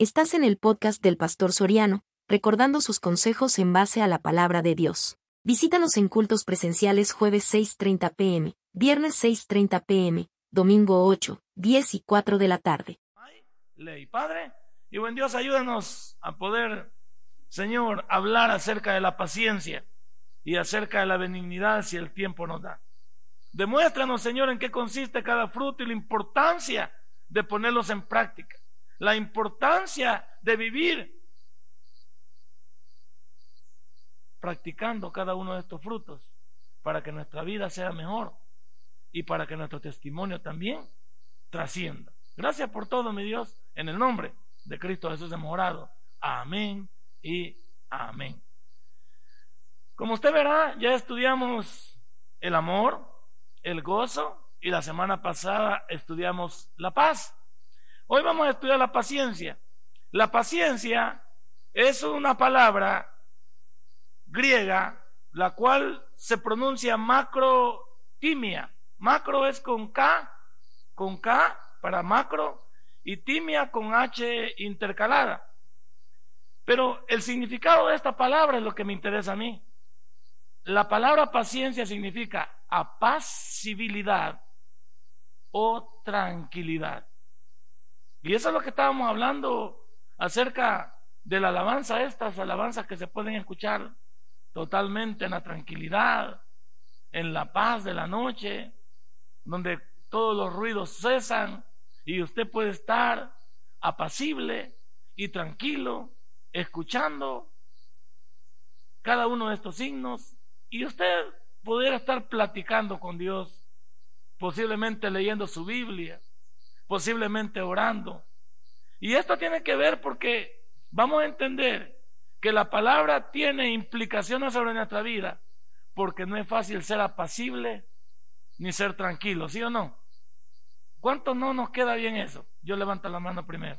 Estás en el podcast del Pastor Soriano, recordando sus consejos en base a la palabra de Dios. Visítanos en cultos presenciales jueves 6.30 pm, viernes 6.30 pm, domingo 8, 10 y 4 de la tarde. Ley, Padre, y buen Dios, ayúdanos a poder, Señor, hablar acerca de la paciencia y acerca de la benignidad si el tiempo nos da. Demuéstranos, Señor, en qué consiste cada fruto y la importancia de ponerlos en práctica la importancia de vivir practicando cada uno de estos frutos para que nuestra vida sea mejor y para que nuestro testimonio también trascienda. Gracias por todo, mi Dios, en el nombre de Cristo Jesús hemos orado. Amén y amén. Como usted verá, ya estudiamos el amor, el gozo y la semana pasada estudiamos la paz. Hoy vamos a estudiar la paciencia. La paciencia es una palabra griega, la cual se pronuncia macrotimia. Macro es con K, con K para macro, y timia con H intercalada. Pero el significado de esta palabra es lo que me interesa a mí. La palabra paciencia significa apacibilidad o tranquilidad. Y eso es lo que estábamos hablando acerca de la alabanza, estas alabanzas que se pueden escuchar totalmente en la tranquilidad, en la paz de la noche, donde todos los ruidos cesan y usted puede estar apacible y tranquilo, escuchando cada uno de estos signos. Y usted pudiera estar platicando con Dios, posiblemente leyendo su Biblia, posiblemente orando. Y esto tiene que ver porque vamos a entender que la palabra tiene implicaciones sobre nuestra vida, porque no es fácil ser apacible ni ser tranquilo, ¿sí o no? ¿Cuánto no nos queda bien eso? Yo levanto la mano primero.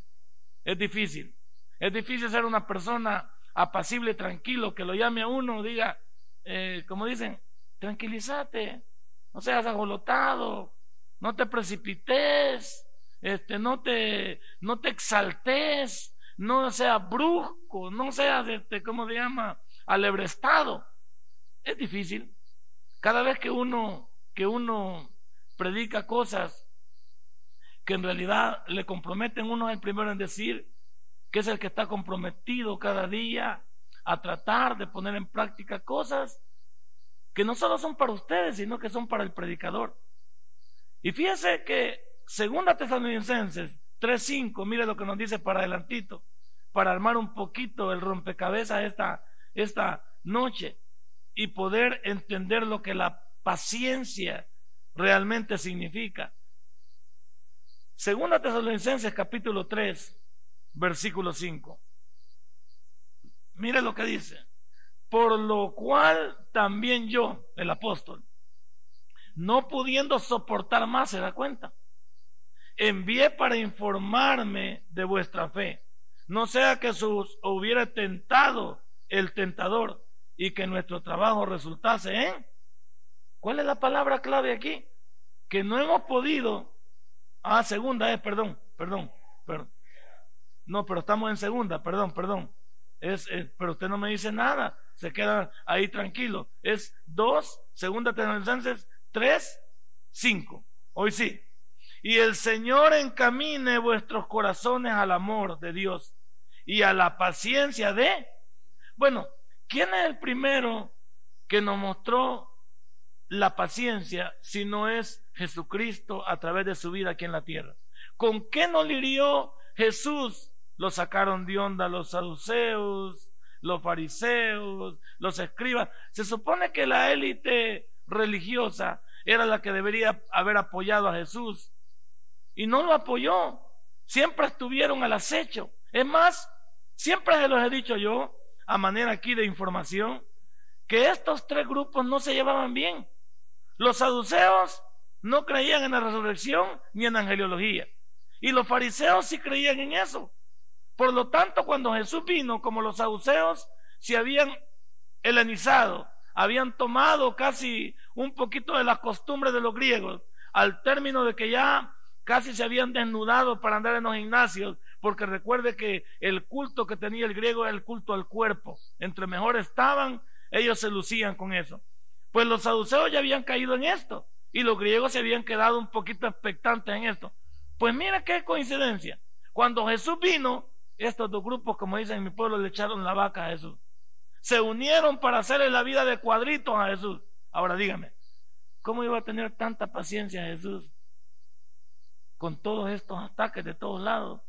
Es difícil. Es difícil ser una persona apacible, tranquilo, que lo llame a uno, diga, eh, como dicen, tranquilízate, no seas agolotado, no te precipites, este, no te, no te exaltes, no seas brusco, no seas, este, ¿cómo se llama? Alebrestado. Es difícil. Cada vez que uno, que uno predica cosas que en realidad le comprometen, uno es el primero en decir que es el que está comprometido cada día a tratar de poner en práctica cosas que no solo son para ustedes, sino que son para el predicador. Y fíjese que Segunda Tesalonicenses 3.5, mire lo que nos dice para adelantito, para armar un poquito el rompecabezas esta, esta noche y poder entender lo que la paciencia realmente significa. Segunda Tesalonicenses capítulo 3, versículo 5. Mire lo que dice. Por lo cual también yo, el apóstol, no pudiendo soportar más, se da cuenta envié para informarme de vuestra fe. No sea que sus hubiera tentado el tentador y que nuestro trabajo resultase en. ¿Cuál es la palabra clave aquí? Que no hemos podido. Ah, segunda es, perdón, perdón, perdón. No, pero estamos en segunda, perdón, perdón. Es, pero usted no me dice nada, se queda ahí tranquilo. Es dos, segunda Tesalonicenses tres, cinco. Hoy sí, y el Señor encamine vuestros corazones al amor de Dios y a la paciencia de... Bueno, ¿quién es el primero que nos mostró la paciencia si no es Jesucristo a través de su vida aquí en la tierra? ¿Con qué no hirió Jesús? Lo sacaron de onda los saduceos, los fariseos, los escribas. Se supone que la élite religiosa era la que debería haber apoyado a Jesús y no lo apoyó. Siempre estuvieron al acecho. Es más, siempre se los he dicho yo, a manera aquí de información, que estos tres grupos no se llevaban bien. Los saduceos no creían en la resurrección ni en la angeliología. Y los fariseos sí creían en eso. Por lo tanto, cuando Jesús vino, como los saduceos se habían helenizado, habían tomado casi un poquito de las costumbres de los griegos, al término de que ya casi se habían desnudado para andar en los gimnasios porque recuerde que el culto que tenía el griego era el culto al cuerpo. Entre mejor estaban, ellos se lucían con eso. Pues los saduceos ya habían caído en esto y los griegos se habían quedado un poquito expectantes en esto. Pues mira qué coincidencia. Cuando Jesús vino, estos dos grupos, como dicen en mi pueblo, le echaron la vaca a Jesús. Se unieron para hacerle la vida de cuadritos a Jesús. Ahora dígame, ¿cómo iba a tener tanta paciencia Jesús con todos estos ataques de todos lados?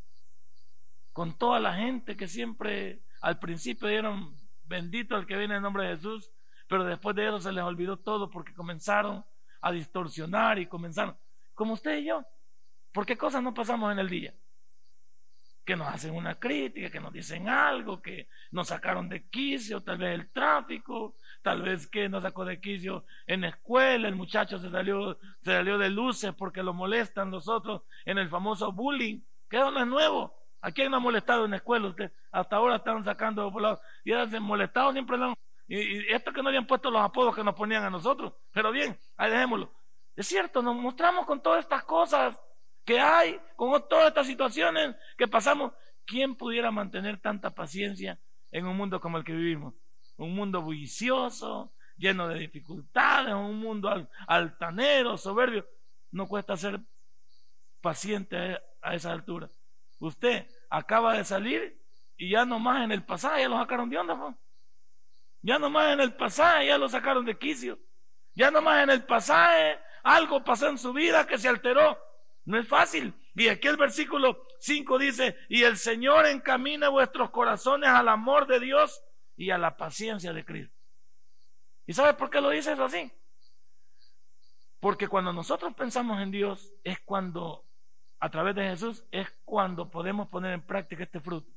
Con toda la gente que siempre al principio dieron bendito al que viene en nombre de Jesús, pero después de eso se les olvidó todo porque comenzaron a distorsionar y comenzaron, como usted y yo, ¿por qué cosas no pasamos en el día? Que nos hacen una crítica, que nos dicen algo, que nos sacaron de quicio, tal vez el tráfico, tal vez que nos sacó de quicio en la escuela, el muchacho se salió, se salió de luces porque lo molestan los otros en el famoso bullying, que no es nuevo. ¿A quién no ha molestado en la escuela? Usted, hasta ahora están sacando y han molestado siempre y, esto que no habían puesto los apodos que nos ponían a nosotros. Pero bien, ahí dejémoslo. Es cierto, nos mostramos con todas estas cosas que hay, con todas estas situaciones que pasamos. ¿Quién pudiera mantener tanta paciencia en un mundo como el que vivimos? Un mundo bullicioso, lleno de dificultades, un mundo altanero, soberbio. No cuesta ser paciente a esa altura. Usted acaba de salir y ya nomás en el pasaje ya lo sacaron de onda. Ya nomás en el pasaje ya lo sacaron de quicio. Ya nomás en el pasaje algo pasó en su vida que se alteró. No es fácil. Y aquí el versículo 5 dice, y el Señor encamina vuestros corazones al amor de Dios y a la paciencia de Cristo. ¿Y sabe por qué lo dice eso así? Porque cuando nosotros pensamos en Dios es cuando, a través de Jesús, es cuando podemos poner en práctica este fruto.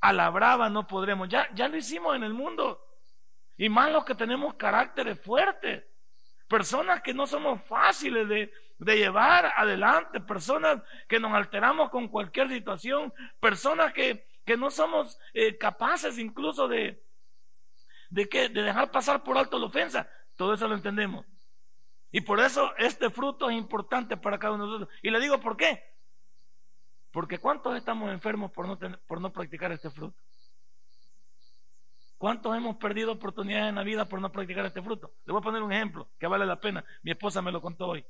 A la brava no podremos. Ya, ya lo hicimos en el mundo. Y más los que tenemos caracteres fuertes. Personas que no somos fáciles de, llevar adelante. Personas que nos alteramos con cualquier situación. Personas que, que no somos eh, capaces incluso de, de, que, de dejar pasar por alto la ofensa. Todo eso lo entendemos. Y por eso este fruto es importante para cada uno de nosotros. Y le digo por qué. Porque ¿cuántos estamos enfermos por no, por no practicar este fruto? ¿Cuántos hemos perdido oportunidades en la vida por no practicar este fruto? Le voy a poner un ejemplo que vale la pena. Mi esposa me lo contó hoy.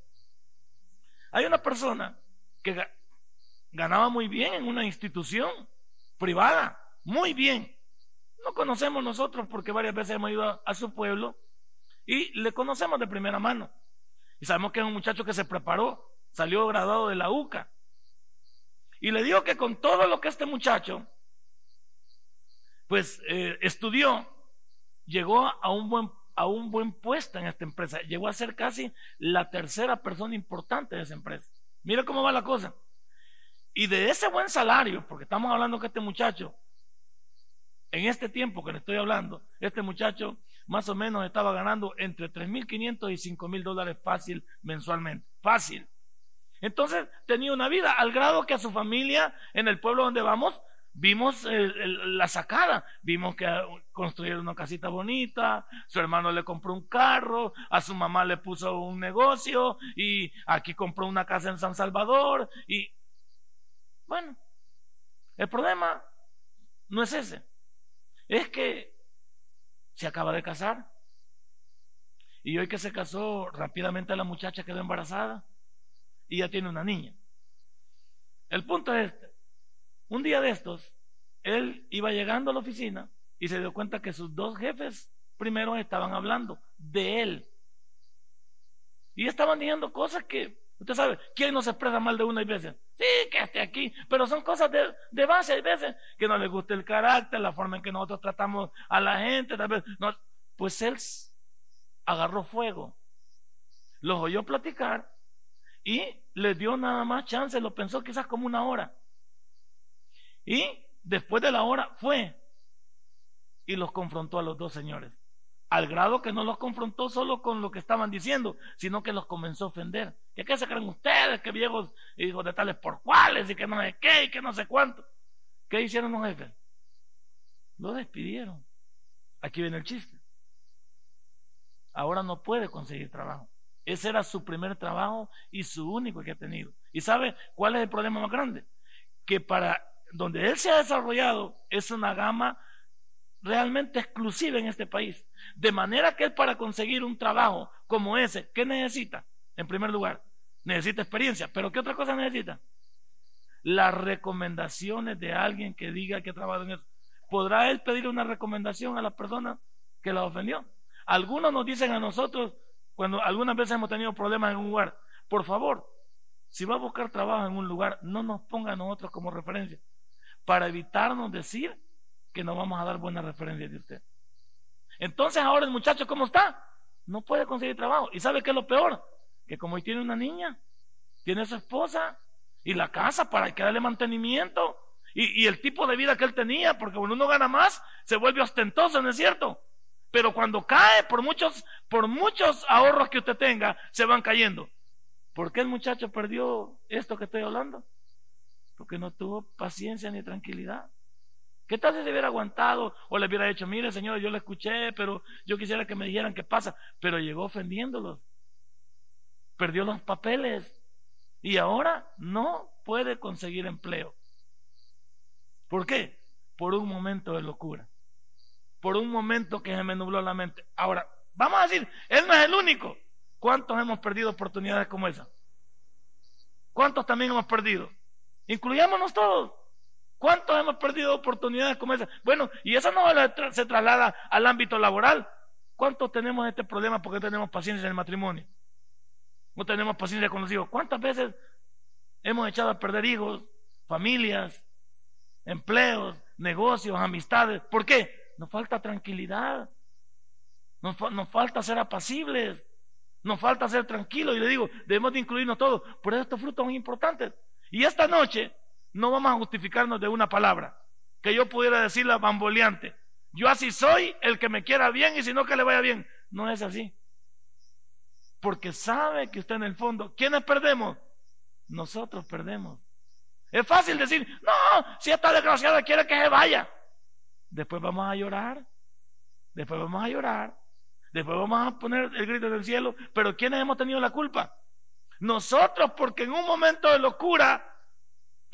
Hay una persona que ganaba muy bien en una institución privada, muy bien. No conocemos nosotros porque varias veces hemos ido a, su pueblo y le conocemos de primera mano. Y sabemos que es un muchacho que se preparó, salió graduado de la UCA. Y le digo que con todo lo que este muchacho pues eh, estudió, llegó a un, buen, a un buen puesto en esta empresa, llegó a ser casi la tercera persona importante de esa empresa. Mira cómo va la cosa. Y de ese buen salario, porque estamos hablando que este muchacho, en este tiempo que le estoy hablando, este muchacho más o menos estaba ganando entre 3.500 y 5.000 dólares fácil mensualmente. Fácil. Entonces tenía una vida al grado que a su familia en el pueblo donde vamos Vimos la sacada, vimos que construyeron una casita bonita, su hermano le compró un carro, a su mamá le puso un negocio y aquí compró una casa en San Salvador y bueno, el problema no es ese, es que se acaba de casar y hoy que se casó rápidamente la muchacha quedó embarazada y ya tiene una niña. El punto es este. Un día de estos, él iba llegando a la oficina y se dio cuenta que sus dos jefes primero estaban hablando de él. Y estaban diciendo cosas que, usted sabe, ¿quién no se expresa mal de una y veces? Sí, que esté aquí, pero son cosas de, de base, hay veces que no le gusta el carácter, la forma en que nosotros tratamos a la gente, tal vez, no, pues él agarró fuego, los oyó platicar y le dio nada más chance, lo pensó quizás como una hora. Y después de la hora fue y los confrontó a los dos señores. Al grado que no los confrontó solo con lo que estaban diciendo, sino que los comenzó a ofender. ¿Qué, qué se creen ustedes? Que viejos hijos de tales por cuáles y que no sé qué y que no sé cuánto. ¿Qué hicieron los jefes? Lo despidieron. Aquí viene el chiste. Ahora no puede conseguir trabajo. Ese era su primer trabajo y su único que ha tenido. ¿Y sabe cuál es el problema más grande? que para donde él se ha desarrollado es una gama realmente exclusiva en este país. De manera que él para conseguir un trabajo como ese, ¿qué necesita? En primer lugar, necesita experiencia. ¿Pero qué otra cosa necesita? Las recomendaciones de alguien que diga que trabaja en eso. ¿Podrá él pedir una recomendación a la persona que la ofendió? Algunos nos dicen a nosotros, cuando algunas veces hemos tenido problemas en un lugar, por favor, si va a buscar trabajo en un lugar, no nos ponga a nosotros como referencia, para evitarnos decir que no vamos a dar buenas referencias de usted. Entonces ahora el muchacho, ¿cómo está? No puede conseguir trabajo. ¿Y sabe qué es lo peor? Que como hoy tiene una niña, tiene su esposa y la casa para que darle mantenimiento y, y el tipo de vida que él tenía, porque cuando uno gana más, se vuelve ostentoso, ¿no es cierto? Pero cuando cae, por muchos, por muchos ahorros que usted tenga, se van cayendo. ¿Por qué el muchacho perdió esto que estoy hablando? Porque no tuvo paciencia ni tranquilidad. ¿Qué tal si se hubiera aguantado o le hubiera dicho, mire señor, yo le escuché, pero yo quisiera que me dijeran qué pasa? Pero llegó ofendiéndolos. Perdió los papeles y ahora no puede conseguir empleo. ¿Por qué? Por un momento de locura. Por un momento que se me nubló la mente. Ahora, vamos a decir, él no es el único. ¿Cuántos hemos perdido oportunidades como esa? ¿Cuántos también hemos perdido? Incluyámonos todos. ¿Cuántos hemos perdido oportunidades como esa? Bueno, y eso no se traslada al ámbito laboral. ¿Cuántos tenemos este problema porque tenemos paciencia en el matrimonio? No tenemos paciencia con los hijos. ¿Cuántas veces hemos echado a perder hijos, familias, empleos, negocios, amistades? ¿Por qué? Nos falta tranquilidad. Nos, nos falta ser apacibles. Nos falta ser tranquilos y le digo, debemos de incluirnos todos. Por eso estos frutos son importantes. Y esta noche no vamos a justificarnos de una palabra que yo pudiera decirla bamboleante. Yo así soy, el que me quiera bien y si no que le vaya bien. No es así. Porque sabe que usted en el fondo, ¿quiénes perdemos? Nosotros perdemos. Es fácil decir, no, si esta desgraciada quiere que se vaya. Después vamos a llorar. Después vamos a llorar. Después vamos a poner el grito del cielo. Pero ¿quiénes hemos tenido la culpa? Nosotros, porque en un momento de locura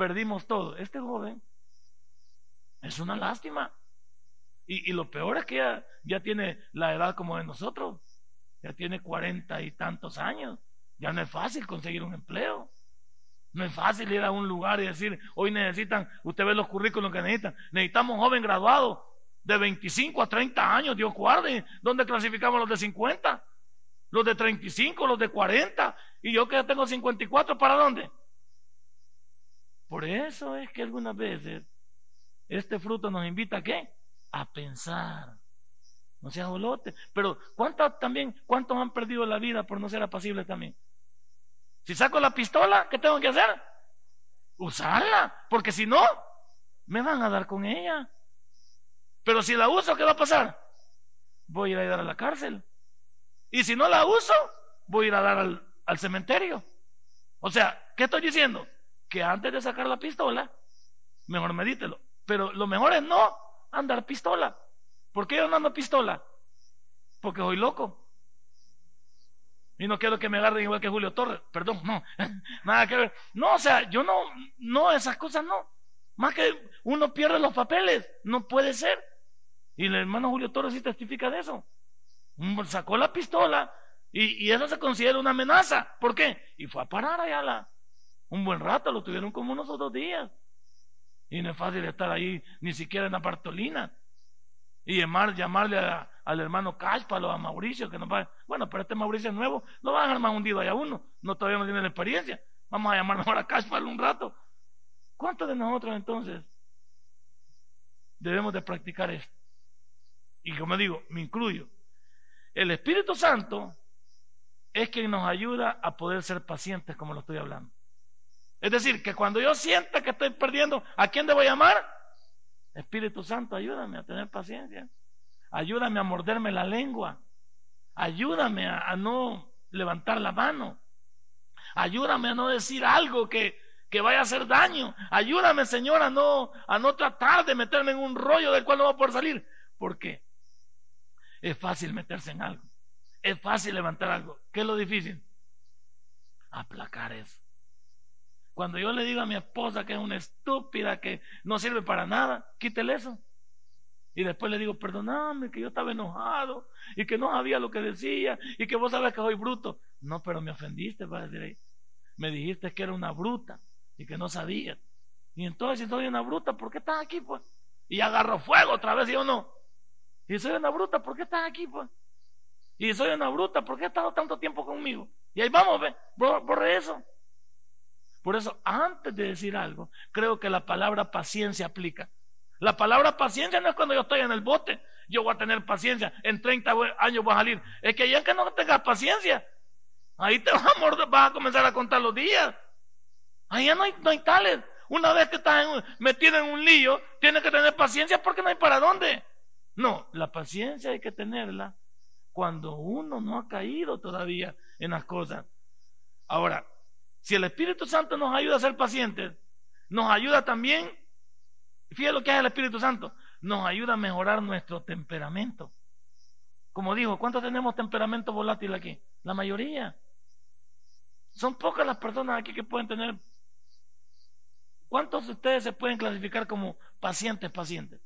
perdimos todo. Este joven es una lástima. Y, lo peor es que ya, ya tiene la edad como de nosotros. Ya tiene cuarenta y tantos años. Ya no es fácil conseguir un empleo. No es fácil ir a un lugar y decir, hoy necesitan, usted ve los currículos que necesitan. Necesitamos un joven graduado de 25 a 30 años, Dios guarde, ¿dónde clasificamos los de 50? Los de 35, los de 40, y yo que tengo 54, ¿para dónde? Por eso es que algunas veces este fruto nos invita a qué? A pensar. No seas bolote. Pero ¿cuántos también, cuántos han perdido la vida por no ser apacibles también? Si saco la pistola, ¿qué tengo que hacer? Usarla, porque si no, me van a dar con ella. Pero si la uso, ¿qué va a pasar? Voy a ir a dar a la cárcel. Y si no la uso, voy a ir a dar al, cementerio. O sea, ¿qué estoy diciendo? Que antes de sacar la pistola, mejor medítelo. Pero lo mejor es no andar pistola. ¿Por qué yo no ando pistola? Porque soy loco. Y no quiero que me agarren igual que Julio Torres. Perdón, no. Nada que ver. No, o sea, yo no, no, esas cosas no. Más que uno pierde los papeles. No puede ser. Y el hermano Julio Torres sí testifica de eso. Sacó la pistola y, eso se considera una amenaza. ¿Por qué? Y fue a parar allá la, un buen rato, lo tuvieron como unos dos días. Y no es fácil estar ahí ni siquiera en la Bartolina. Y llamar, llamarle al hermano Cáspalo, a Mauricio, que nos va. Bueno, pero este Mauricio es nuevo, no va a dejar más hundido allá uno. No todavía no tiene la experiencia. Vamos a llamar mejor a Cáspalo un rato. ¿Cuántos de nosotros entonces debemos de practicar esto? Y como digo, me incluyo. El Espíritu Santo es quien nos ayuda a poder ser pacientes como lo estoy hablando. Es decir, que cuando yo sienta que estoy perdiendo, ¿a quién debo llamar? Espíritu Santo, ayúdame a tener paciencia. Ayúdame a morderme la lengua. Ayúdame a, no levantar la mano. Ayúdame a no decir algo que, que vaya a hacer daño. Ayúdame, Señor, a no, a no tratar de meterme en un rollo del cual no voy a poder salir. ¿Por qué? Es fácil meterse en algo. Es fácil levantar algo. ¿Qué es lo difícil? Aplacar eso. Cuando yo le digo a mi esposa que es una estúpida, que no sirve para nada, quítele eso. Y después le digo, perdóname, que yo estaba enojado y que no sabía lo que decía y que vos sabes que soy bruto. No, pero me ofendiste, va decir ahí. Me dijiste que era una bruta y que no sabía. Y entonces, si soy una bruta, ¿por qué estás aquí, pues? Y agarro fuego otra vez, ¿sí o no? Y soy una bruta, ¿por qué estás aquí, pues? Y soy una bruta, ¿por qué has estado tanto tiempo conmigo? Y ahí vamos, ve, borre eso. Por eso, antes de decir algo, creo que la palabra paciencia aplica. La palabra paciencia no es cuando yo estoy en el bote, yo voy a tener paciencia, en 30 años voy a salir. Es que ya que no tengas paciencia, ahí te vas a, vas a comenzar a contar los días. Ahí no hay, no hay tales. Una vez que estás metido en un lío, tienes que tener paciencia porque no hay para dónde. No, la paciencia hay que tenerla cuando uno no ha caído todavía en las cosas. Ahora, si el Espíritu Santo nos ayuda a ser pacientes, nos ayuda también, fíjate lo que hace el Espíritu Santo, nos ayuda a mejorar nuestro temperamento. Como dijo, ¿cuántos tenemos temperamento volátil aquí? La mayoría. Son pocas las personas aquí que pueden tener. ¿Cuántos de ustedes se pueden clasificar como pacientes, pacientes?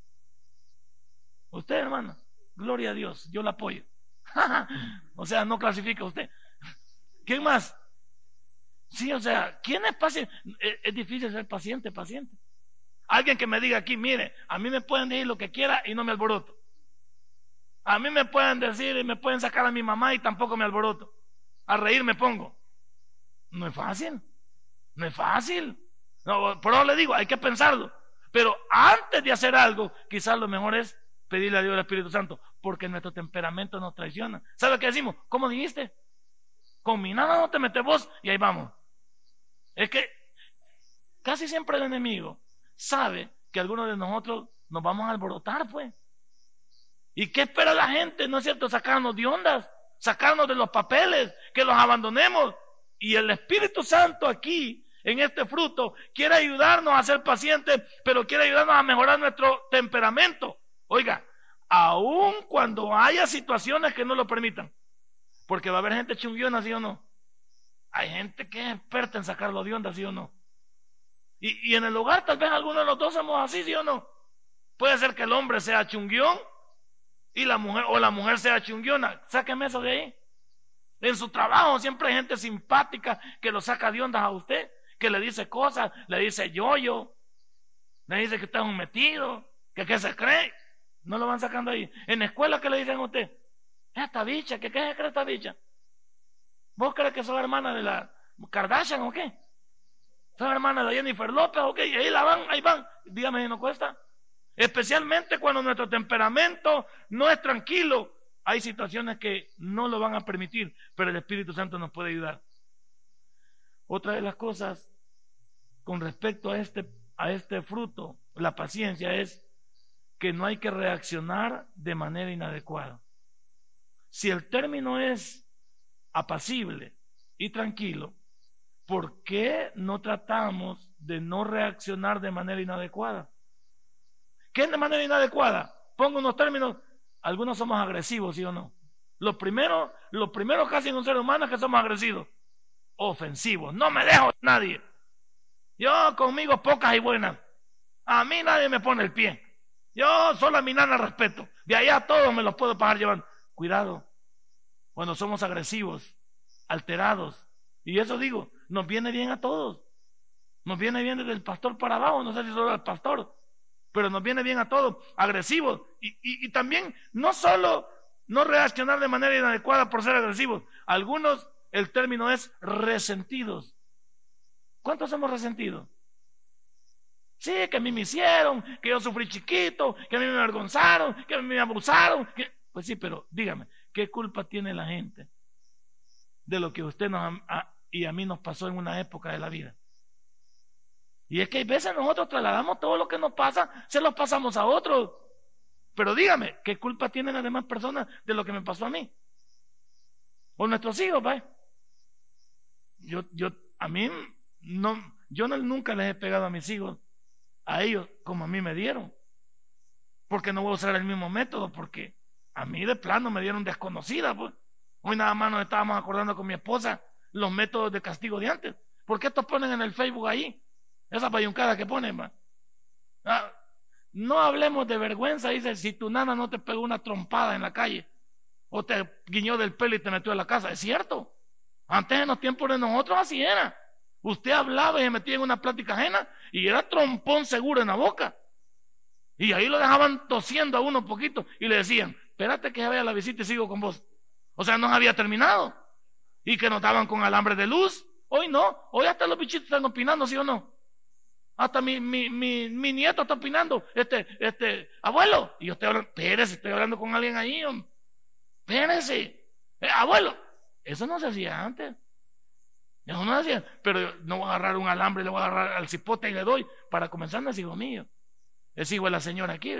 Usted, hermano, gloria a Dios, yo la apoyo. o sea, no clasifica usted. ¿Quién más? Sí, o sea, ¿quién es paciente? Es, difícil ser paciente, paciente. Alguien que me diga aquí, mire, a mí me pueden decir lo que quiera y no me alboroto. A mí me pueden decir y me pueden sacar a mi mamá y tampoco me alboroto. A reír me pongo. No es fácil. No es fácil. No, por eso le digo, hay que pensarlo. Pero antes de hacer algo, quizás lo mejor es pedirle a Dios el Espíritu Santo, porque nuestro temperamento nos traiciona. ¿Sabe qué decimos? ¿Cómo dijiste? Con mi nada no te metes vos y ahí vamos. Es que casi siempre el enemigo sabe que algunos de nosotros nos vamos a alborotar, pues. ¿Y qué espera la gente? ¿No es cierto? Sacarnos de ondas, sacarnos de los papeles, que los abandonemos. Y el Espíritu Santo aquí, en este fruto, quiere ayudarnos a ser pacientes, pero quiere ayudarnos a mejorar nuestro temperamento. Oiga, aun cuando haya situaciones que no lo permitan. Porque va a haber gente chunguiona, ¿sí o no? Hay gente que es experta en sacarlo de onda, ¿sí o no? Y, en el hogar tal vez algunos de los dos somos así, ¿sí o no? Puede ser que el hombre sea chunguión y la mujer, o la mujer sea chunguiona. Sáqueme eso de ahí. En su trabajo siempre hay gente simpática que lo saca de ondas a usted, que le dice cosas, le dice yo-yo, le dice que está un metido, que qué se cree. No lo van sacando ahí. En la escuela, ¿qué le dicen a usted? Esta bicha, ¿qué, qué cree esta bicha? ¿Vos crees que sos hermana de la Kardashian o qué? ¿Sos hermana de Jennifer López o qué? Y ahí la van, ahí van. Dígame si no cuesta. Especialmente cuando nuestro temperamento no es tranquilo. Hay situaciones que no lo van a permitir, pero el Espíritu Santo nos puede ayudar. Otra de las cosas con respecto a este, a este fruto, la paciencia, es que no hay que reaccionar de manera inadecuada. Si el término es apacible y tranquilo, ¿por qué no tratamos de no reaccionar de manera inadecuada? ¿Qué es de manera inadecuada? Pongo unos términos, algunos somos agresivos, ¿sí o no? Lo primero, lo primero casi en un ser humano es que somos agresivos, ofensivos, no me dejo nadie. Yo conmigo pocas y buenas. A mí nadie me pone el pie. Yo solo a mi nana respeto. De allá a todos me los puedo pagar llevando. Cuidado. Cuando somos agresivos, alterados. Y eso digo, nos viene bien a todos. Nos viene bien desde el pastor para abajo. No sé si solo el pastor. Pero nos viene bien a todos. Agresivos. Y, y también no solo no reaccionar de manera inadecuada por ser agresivos. Algunos, el término es resentidos. ¿Cuántos hemos resentido? Sí, que a mí me hicieron, que yo sufrí chiquito, que a mí me avergonzaron, que a mí me abusaron. Pues sí, pero dígame, ¿qué culpa tiene la gente de lo que usted y a mí nos pasó en una época de la vida? Y es que hay veces nosotros trasladamos todo lo que nos pasa, se lo pasamos a otros. Pero dígame, ¿qué culpa tienen las demás personas de lo que me pasó a mí? O nuestros hijos, ¿va? Yo, yo, a mí, no, yo nunca les he pegado a mis hijos a ellos como a mí me dieron. Porque no voy a usar el mismo método, porque a mí de plano me dieron desconocida. Pues. Hoy nada más nos estábamos acordando con mi esposa los métodos de castigo de antes. ¿Por qué estos ponen en el Facebook ahí? Esa payuncada que ponen, ah, no hablemos de vergüenza, dice, si tu nana no te pegó una trompada en la calle o te guiñó del pelo y te metió en la casa. Es cierto. Antes en los tiempos de nosotros así era. Usted hablaba y se metía en una plática ajena y era trompón seguro en la boca. Y ahí lo dejaban tosiendo a uno poquito y le decían, espérate que vaya la visita y sigo con vos. O sea, no había terminado. Y que notaban con alambre de luz. Hoy no. Hoy hasta los bichitos están opinando, ¿sí o no? Hasta mi, mi, mi, mi nieto está opinando. Este, este, abuelo. Y yo estoy hablando, espérese, estoy hablando con alguien ahí. Espérese. Eh, abuelo. Eso no se hacía antes. Eso no se hacía. Pero no voy a agarrar un alambre, le voy a agarrar al cipote y le doy. Para comenzar, no es hijo mío. Es hijo de la señora aquí.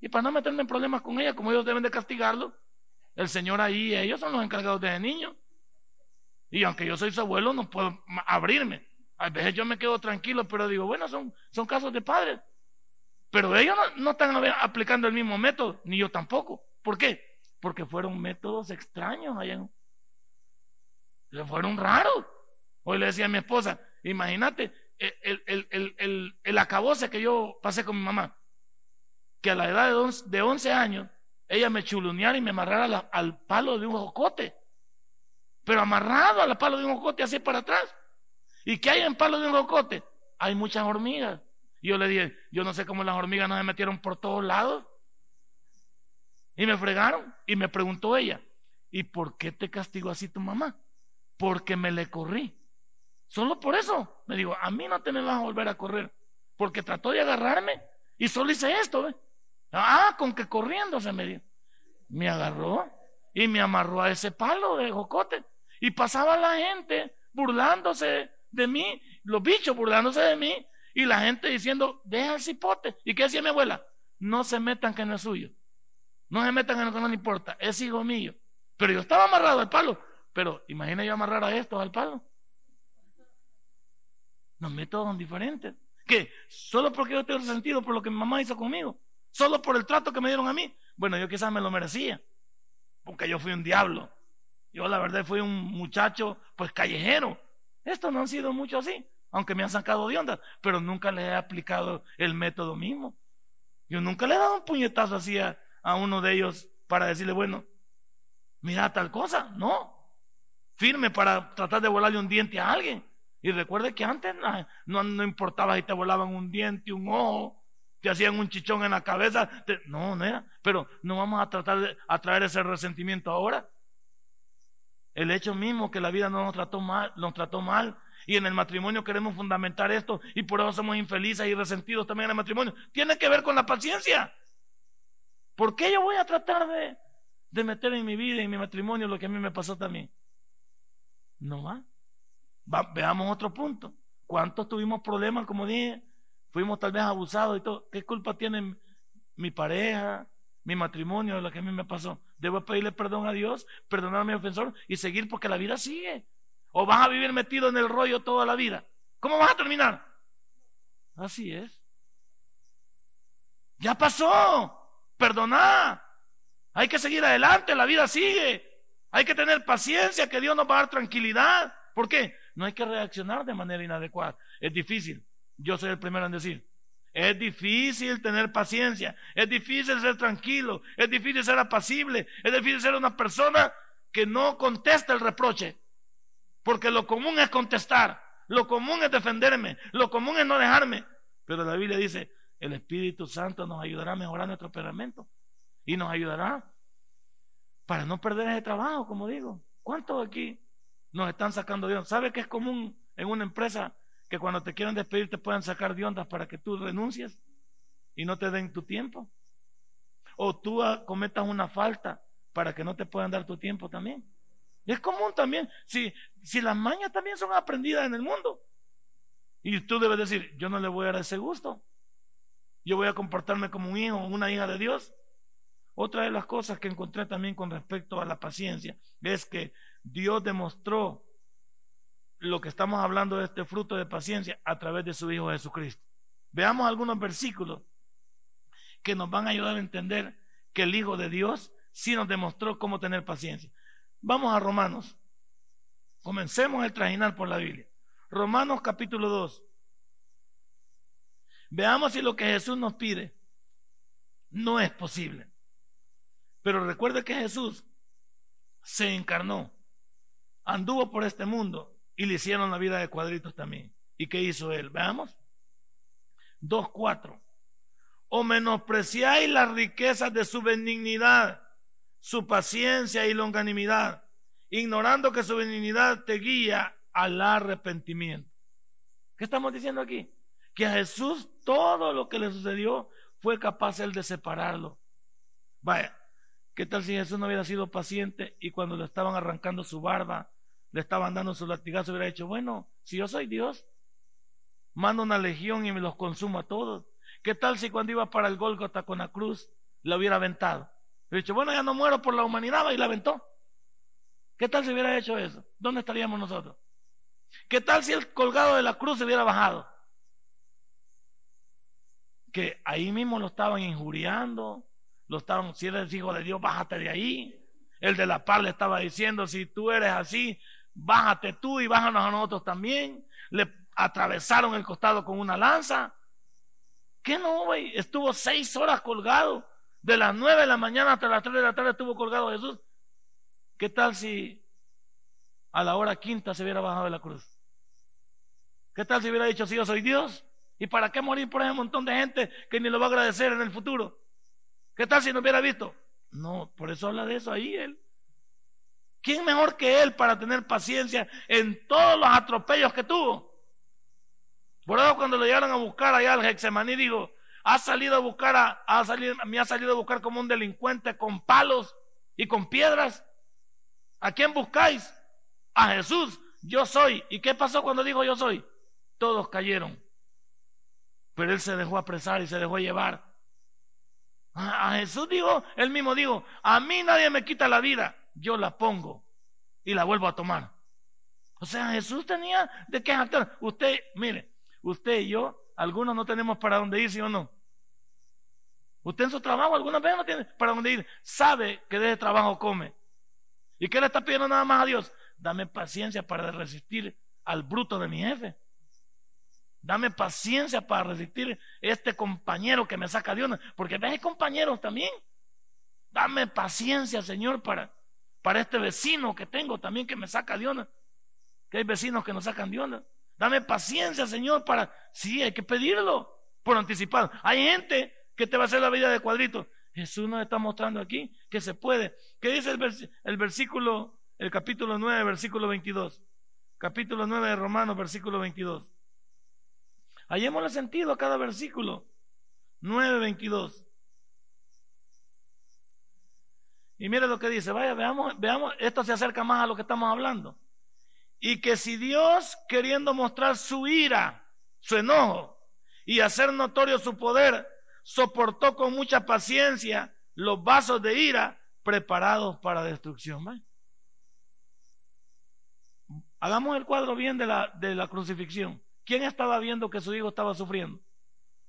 Y para no meterme en problemas con ella, como ellos deben de castigarlo, el Señor ahí, ellos son los encargados de ese niño. Y aunque yo soy su abuelo, no puedo abrirme. A veces yo me quedo tranquilo, pero digo, bueno, son, son casos de padres. Pero ellos no, están aplicando el mismo método, ni yo tampoco. ¿Por qué? Porque fueron métodos extraños allá. Fueron raros. Hoy le decía a mi esposa, imagínate el, el, el, el, acabose que yo pasé con mi mamá. Que a la edad de 11, años, ella me chuluneara y me amarrara al palo de un jocote pero amarrado al palo de un jocote así para atrás. ¿Y qué hay en palo de un jocote? Hay muchas hormigas. Y yo le dije, yo no sé cómo las hormigas no se metieron por todos lados. Y me fregaron. Y me preguntó ella, ¿y por qué te castigó así tu mamá? Porque me le corrí. Solo por eso. Me digo, a mí no te me vas a volver a correr. Porque trató de agarrarme y solo hice esto. Ah, con que corriendo se me dio. Me agarró y me amarró a ese palo de jocote. Y pasaba la gente burlándose de mí, los bichos burlándose de mí, y la gente diciendo, deja el cipote. ¿Y qué decía mi abuela? No se metan que no es suyo. No se metan en lo que no le importa, es hijo mío. Pero yo estaba amarrado al palo. Pero imagina yo amarrar a estos al palo. Los métodos son diferentes. ¿Qué? Solo porque yo tengo sentido por lo que mi mamá hizo conmigo. Solo por el trato que me dieron a mí. Bueno, yo quizás me lo merecía. Porque yo fui un diablo. Yo la verdad fui un muchacho pues callejero. Estos no han sido mucho así, aunque me han sacado de onda, pero nunca le he aplicado el método mismo. Yo nunca le he dado un puñetazo así a, uno de ellos para decirle, bueno, mira tal cosa, no. Firme para tratar de volarle un diente a alguien. Y recuerde que antes no, no, importaba si te volaban un diente, un ojo, te hacían un chichón en la cabeza. no, no era. Pero no vamos a tratar de atraer ese resentimiento ahora. El hecho mismo que la vida no nos trató mal, nos trató mal. Y en el matrimonio queremos fundamentar esto y por eso somos infelices y resentidos también en el matrimonio. Tiene que ver con la paciencia. ¿Por qué yo voy a tratar de, de meter en mi vida y en mi matrimonio lo que a mí me pasó también? No va. Veamos otro punto. ¿Cuántos tuvimos problemas, como dije? Fuimos tal vez abusados y todo. ¿Qué culpa tiene mi pareja, mi matrimonio, lo que a mí me pasó. Debo pedirle perdón a Dios, perdonar a mi ofensor y seguir porque la vida sigue. O vas a vivir metido en el rollo toda la vida. ¿Cómo vas a terminar? Así es. Ya pasó. Perdona. Hay que seguir adelante, la vida sigue. Hay que tener paciencia, que Dios nos va a dar tranquilidad. ¿Por qué? No hay que reaccionar de manera inadecuada. Es difícil. Yo soy el primero en decir, es difícil tener paciencia, es difícil ser tranquilo, es difícil ser apacible, es difícil ser una persona que no contesta el reproche. Porque lo común es contestar, lo común es defenderme, lo común es no dejarme. Pero la Biblia dice, el Espíritu Santo nos ayudará a mejorar nuestro temperamento y nos ayudará para no perder ese trabajo, como digo. ¿Cuántos aquí nos están sacando Dios? ¿Sabe que es común en una empresa que cuando te quieran despedir te puedan sacar de ondas para que tú renuncies y no te den tu tiempo. O tú cometas una falta para que no te puedan dar tu tiempo también. es común también. Si, si las mañas también son aprendidas en el mundo. Y tú debes decir, yo no le voy a dar ese gusto. Yo voy a comportarme como un hijo una hija de Dios. Otra de las cosas que encontré también con respecto a la paciencia es que Dios demostró lo que estamos hablando de este fruto de paciencia a través de su Hijo Jesucristo. Veamos algunos versículos que nos van a ayudar a entender que el Hijo de Dios sí nos demostró cómo tener paciencia. Vamos a Romanos. Comencemos el trajinar por la Biblia. Romanos capítulo 2. Veamos si lo que Jesús nos pide no es posible. Pero recuerde que Jesús se encarnó, anduvo por este mundo y le hicieron la vida de cuadritos también. ¿Y qué hizo él? Veamos. 2.4. O menospreciáis las riquezas de su benignidad, su paciencia y longanimidad, ignorando que su benignidad te guía al arrepentimiento. ¿Qué estamos diciendo aquí? Que a Jesús todo lo que le sucedió fue capaz él de separarlo. Vaya, ¿qué tal si Jesús no hubiera sido paciente y cuando le estaban arrancando su barba, le estaban dando su latigazo, hubiera dicho, bueno, si yo soy Dios, mando una legión y me los consumo a todos. ¿Qué tal si cuando iba para el Gólgota con la cruz, la hubiera aventado? Hubiera dicho, bueno, ya no muero por la humanidad y la aventó. ¿Qué tal si hubiera hecho eso? ¿Dónde estaríamos nosotros? ¿Qué tal si el colgado de la cruz se hubiera bajado? Que ahí mismo lo estaban injuriando, lo estaban, si eres hijo de Dios, bájate de ahí. El de la paz le estaba diciendo, si tú eres así, bájate tú y bájanos a nosotros también. Le atravesaron el costado con una lanza. ¿Qué no, güey? Estuvo seis horas colgado. De las nueve de la mañana hasta las tres de la tarde estuvo colgado Jesús. ¿Qué tal si a la hora quinta se hubiera bajado de la cruz? ¿Qué tal si hubiera dicho, si yo soy Dios? ¿Y para qué morir por ese montón de gente que ni lo va a agradecer en el futuro? ¿Qué tal si no hubiera visto? No, por eso habla de eso ahí él. ¿Quién mejor que él para tener paciencia en todos los atropellos que tuvo? Por eso cuando lo llegaron a buscar allá al Hexemaní, digo, ha salido a buscar, a, me ha salido a buscar como un delincuente con palos y con piedras. ¿A quién buscáis? A Jesús. Yo soy. ¿Y qué pasó cuando dijo yo soy? Todos cayeron. Pero él se dejó apresar y se dejó llevar. A Jesús dijo, él mismo dijo, a mí nadie me quita la vida, yo la pongo y la vuelvo a tomar. O sea, Jesús tenía de qué jactar. Usted, mire, usted y yo, algunos no tenemos para dónde ir, ¿sí o no? Usted en su trabajo algunas veces no tiene para dónde ir. Sabe que de ese trabajo come. ¿Y qué le está pidiendo nada más a Dios? Dame paciencia para resistir al bruto de mi jefe. Dame paciencia para resistir este compañero que me saca de onda. Porque ves compañeros también. Dame paciencia, Señor, para, para este vecino que tengo también que me saca de onda. Que hay vecinos que nos sacan de onda. Dame paciencia, Señor, para... Sí, hay que pedirlo por anticipado. Hay gente que te va a hacer la vida de cuadrito. Jesús nos está mostrando aquí que se puede. ¿Qué dice el, el versículo, el capítulo 9, versículo 22? Capítulo 9 de Romanos, versículo 22. Hallémosle sentido a cada versículo. 9, 22. Y mire lo que dice, vaya, veamos, veamos, esto se acerca más a lo que estamos hablando. Y que si Dios, queriendo mostrar su ira, su enojo, y hacer notorio su poder, soportó con mucha paciencia los vasos de ira preparados para destrucción. Hagamos el cuadro bien de la, de la crucifixión. ¿Quién estaba viendo que su hijo estaba sufriendo?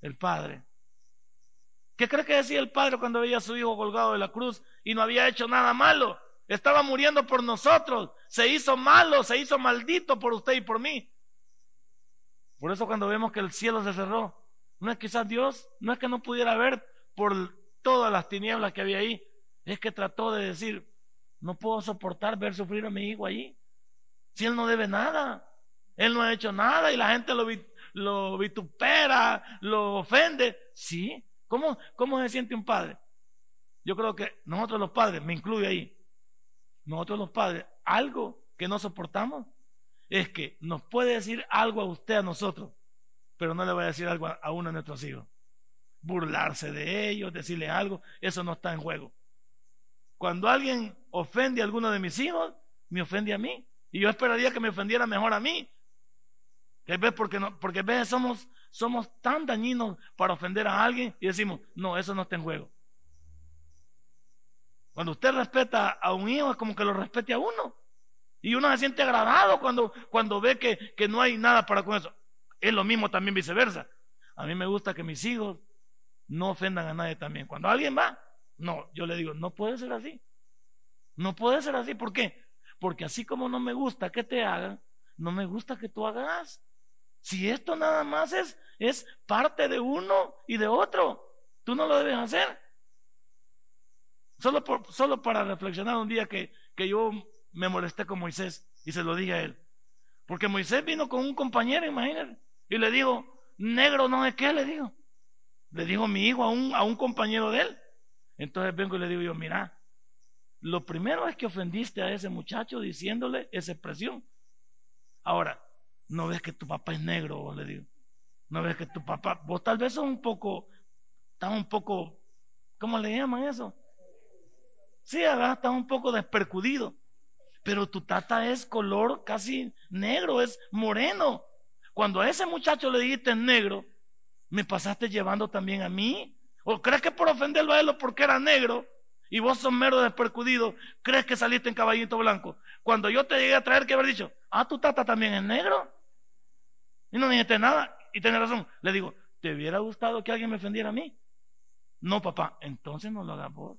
El padre. ¿Qué cree que decía el padre cuando veía a su hijo colgado de la cruz y no había hecho nada malo? Estaba muriendo por nosotros. Se hizo malo, se hizo maldito por usted y por mí. Por eso cuando vemos que el cielo se cerró, no es quizás Dios, no es que no pudiera ver por todas las tinieblas que había ahí, es que trató de decir, no puedo soportar ver sufrir a mi hijo allí. Si él no debe nada, él no ha hecho nada y la gente lo, lo vitupera, lo ofende. Sí, ¿Cómo, ¿cómo se siente un padre? Yo creo que nosotros los padres, me incluye ahí, nosotros los padres, algo que no soportamos es que nos puede decir algo a usted, a nosotros, pero no le voy a decir algo a, uno de nuestros hijos. Burlarse de ellos, decirle algo, eso no está en juego. Cuando alguien ofende a alguno de mis hijos, me ofende a mí. Y yo esperaría que me ofendiera mejor a mí. Porque, no, porque veces somos, somos tan dañinos para ofender a alguien y decimos, no, eso no está en juego. Cuando usted respeta a un hijo es como que lo respete a uno. Y uno se siente agradado cuando, cuando ve que, que no hay nada para con eso. Es lo mismo también viceversa. A mí me gusta que mis hijos no ofendan a nadie también. Cuando alguien va, no, yo le digo, no puede ser así. No puede ser así. ¿Por qué? Porque así como no me gusta que te hagan, no me gusta que tú hagas. Si esto nada más es, es parte de uno y de otro, tú no lo debes hacer. Solo, por, solo para reflexionar un día que, que yo me molesté con Moisés y se lo dije a él. Porque Moisés vino con un compañero, imagínate, y le dijo, negro no es qué, le dijo. Le dijo mi hijo a un, a un compañero de él. Entonces vengo y le digo yo, mira, lo primero es que ofendiste a ese muchacho diciéndole esa expresión. Ahora, no ves que tu papá es negro, le digo. No ves que tu papá, vos tal vez sos un poco, estás un poco, ¿cómo le llaman eso? Sí, estás un poco despercudido. Pero tu tata es color casi negro, es moreno. Cuando a ese muchacho le dijiste negro, me pasaste llevando también a mí. ¿O crees que por ofenderlo a él o porque era negro y vos sos mero despercudido, crees que saliste en caballito blanco? Cuando yo te llegué a traer, ¿qué haber dicho? Ah, tu tata también es negro. Y no dijiste nada. Y tenés razón. Le digo, ¿te hubiera gustado que alguien me ofendiera a mí? No, papá, entonces no lo hagas vos.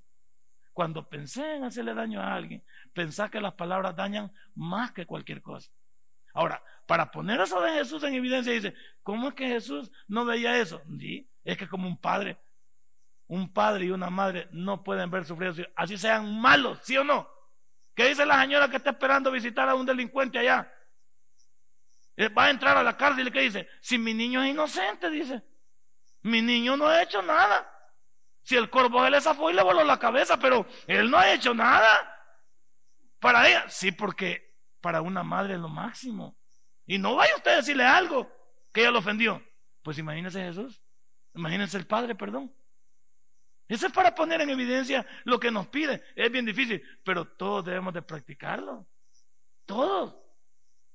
Cuando pensé en hacerle daño a alguien, pensá que las palabras dañan más que cualquier cosa. Ahora, para poner eso de Jesús en evidencia, dice, ¿cómo es que Jesús no veía eso? Sí, es que como un padre, un padre y una madre no pueden ver sufrir, así sean malos, ¿sí o no? ¿Qué dice la señora que está esperando visitar a un delincuente allá? Eh, va a entrar a la cárcel y ¿qué dice? Si mi niño es inocente, dice. Mi niño no ha hecho nada. Si el corvo se le zafó y le voló la cabeza, pero él no ha hecho nada. Para ella, sí, porque para una madre es lo máximo. Y no vaya usted a decirle algo que ella lo ofendió. Pues imagínese Jesús. Imagínense el Padre, perdón. Eso es para poner en evidencia lo que nos pide. Es bien difícil, pero todos debemos de practicarlo. Todos.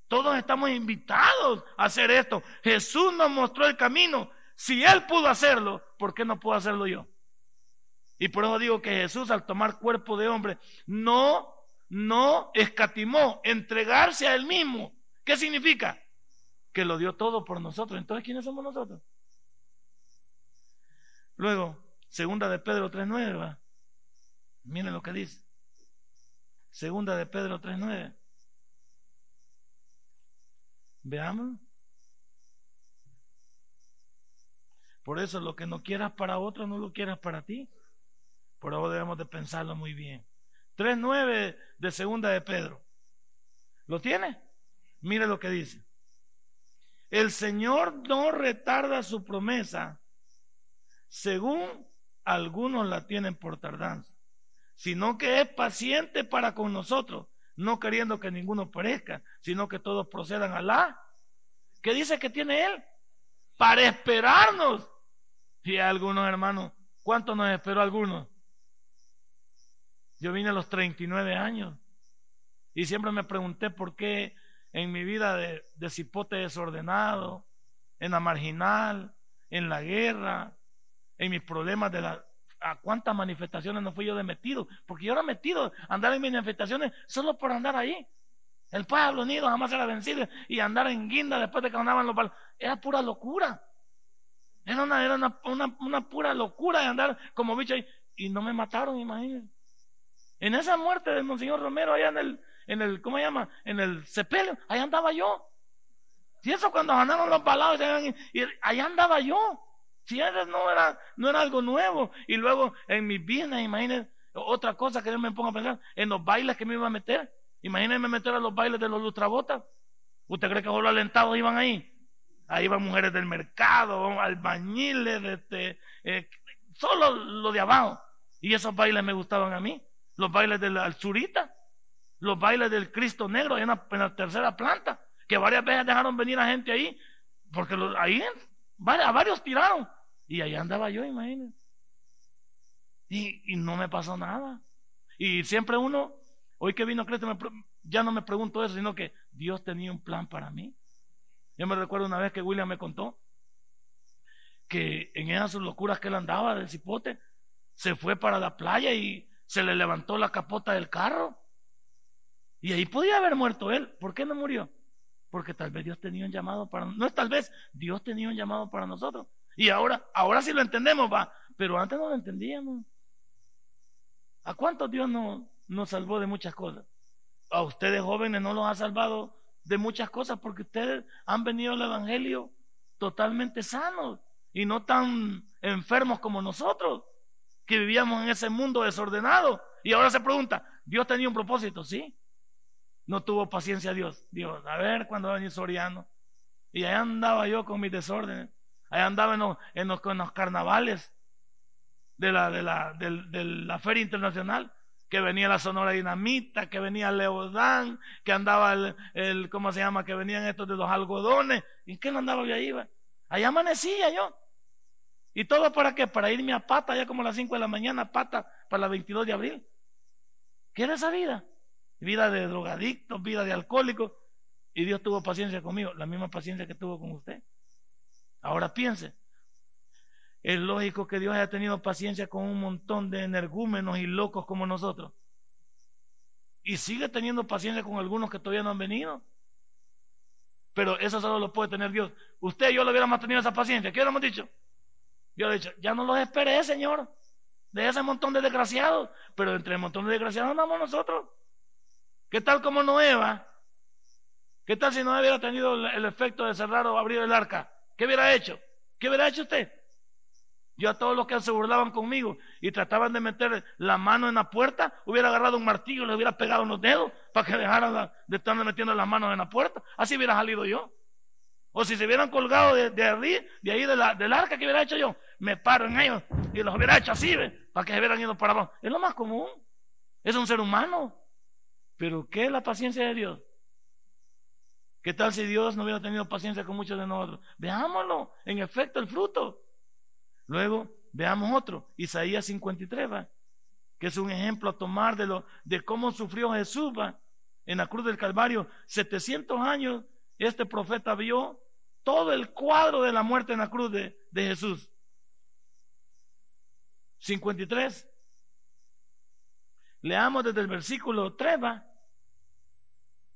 Todos estamos invitados a hacer esto. Jesús nos mostró el camino. Si Él pudo hacerlo, ¿por qué no puedo hacerlo yo? Y por eso digo que Jesús al tomar cuerpo de hombre no, no escatimó entregarse a Él mismo. ¿Qué significa? Que lo dio todo por nosotros. Entonces, ¿quiénes somos nosotros? Luego, segunda de Pedro 3.9. Miren lo que dice. Segunda de Pedro 3.9. Veamos. Por eso lo que no quieras para otro, no lo quieras para ti. Por eso debemos de pensarlo muy bien. 3.9 de segunda de Pedro. ¿Lo tiene? Mire lo que dice. El Señor no retarda su promesa, según algunos la tienen por tardanza, sino que es paciente para con nosotros, no queriendo que ninguno perezca, sino que todos procedan a la. ¿Qué dice que tiene Él? Para esperarnos. Y algunos hermanos, ¿cuánto nos esperó algunos? Yo vine a los 39 años y siempre me pregunté por qué en mi vida de, de cipote desordenado, en la marginal, en la guerra, en mis problemas de la, a cuántas manifestaciones no fui yo de metido, porque yo era metido andar en manifestaciones solo por andar ahí. El pueblo unido jamás era vencido y andar en guinda después de que andaban los palos, era pura locura. Era una, era una, una, pura locura de andar como bicho ahí. Y no me mataron, imagínense. En esa muerte de Monseñor Romero, allá en el, en el, ¿cómo se llama? En el sepelio, ahí andaba yo. Si eso cuando ganaron los balados, y allá andaba yo. Si eso no era, no era algo nuevo. Y luego en mis vidas, imagínense, otra cosa que yo me pongo a pensar, en los bailes que me iba a meter. Imagínense meter a los bailes de los lustrabotas. ¿Usted cree que solo alentados iban ahí? Ahí iban mujeres del mercado, albañiles, este, eh, solo lo de abajo. Y esos bailes me gustaban a mí. Los bailes del Alzurita, los bailes del Cristo Negro en la, tercera planta, que varias veces dejaron venir a gente ahí, porque ahí a varios tiraron. Y ahí andaba yo, imagínense. Y, y, no me pasó nada. Y siempre uno, hoy que vino Cristo, ya no me pregunto eso, sino que Dios tenía un plan para mí. Yo me recuerdo una vez que William me contó que en esas locuras que él andaba del cipote, se fue para la playa y se le levantó la capota del carro. Y ahí podía haber muerto él. ¿Por qué no murió? Porque tal vez Dios tenía un llamado para no es tal vez Dios tenía un llamado para nosotros. Y ahora, ahora sí lo entendemos, va, pero antes no lo entendíamos. ¿A cuántos Dios nos, nos salvó de muchas cosas? A ustedes jóvenes no los ha salvado de muchas cosas porque ustedes han venido al Evangelio totalmente sanos y no tan enfermos como nosotros, que vivíamos en ese mundo desordenado. Y ahora se pregunta, ¿Dios tenía un propósito? Sí. No tuvo paciencia Dios. Dios, a ver cuando va a venir Soriano. Y ahí andaba yo con mis desórdenes. Ahí andaba en los, en los, carnavales de la, Feria Internacional que venía la Sonora Dinamita, que venía Leodán, que andaba el, ¿cómo se llama? Que venían estos de los algodones. ¿Y qué no andaba yo ahí? Va? Allá amanecía yo. ¿Y todo para qué? Para irme a pata, ya como a las 5 de la mañana, pata, para la 22 de abril. ¿Qué era esa vida? Vida de drogadicto, vida de alcohólico. Y Dios tuvo paciencia conmigo, la misma paciencia que tuvo con usted. Ahora piense, es lógico que Dios haya tenido paciencia con un montón de energúmenos y locos como nosotros. Y sigue teniendo paciencia con algunos que todavía no han venido. Pero eso solo lo puede tener Dios. Usted y yo le hubiéramos tenido esa paciencia. ¿Qué hubiéramos dicho? Yo le he dicho, ya no los esperé, Señor. De ese montón de desgraciados. Pero entre el montón de desgraciados andamos nosotros. ¿Qué tal como Noeva? ¿Qué tal si no hubiera tenido el efecto de cerrar o abrir el arca? ¿Qué hubiera hecho? ¿Qué hubiera hecho usted? Yo a todos los que se burlaban conmigo y trataban de meter la mano en la puerta, hubiera agarrado un martillo y le hubiera pegado los dedos para que dejaran de estar metiendo las manos en la puerta. Así hubiera salido yo. O si se hubieran colgado de, de ahí, de ahí de la, del arca que hubiera hecho yo, me paro en ellos y los hubiera hecho así, para que se hubieran ido para abajo. Es lo más común. Es un ser humano. Pero ¿qué es la paciencia de Dios? ¿Qué tal si Dios no hubiera tenido paciencia con muchos de nosotros? Veámoslo, en efecto, el fruto. Luego, veamos otro, Isaías 53, ¿va? que es un ejemplo a tomar de, lo, de cómo sufrió Jesús ¿va? en la cruz del Calvario. 700 años este profeta vio todo el cuadro de la muerte en la cruz de, de Jesús. 53. Leamos desde el versículo 3, va.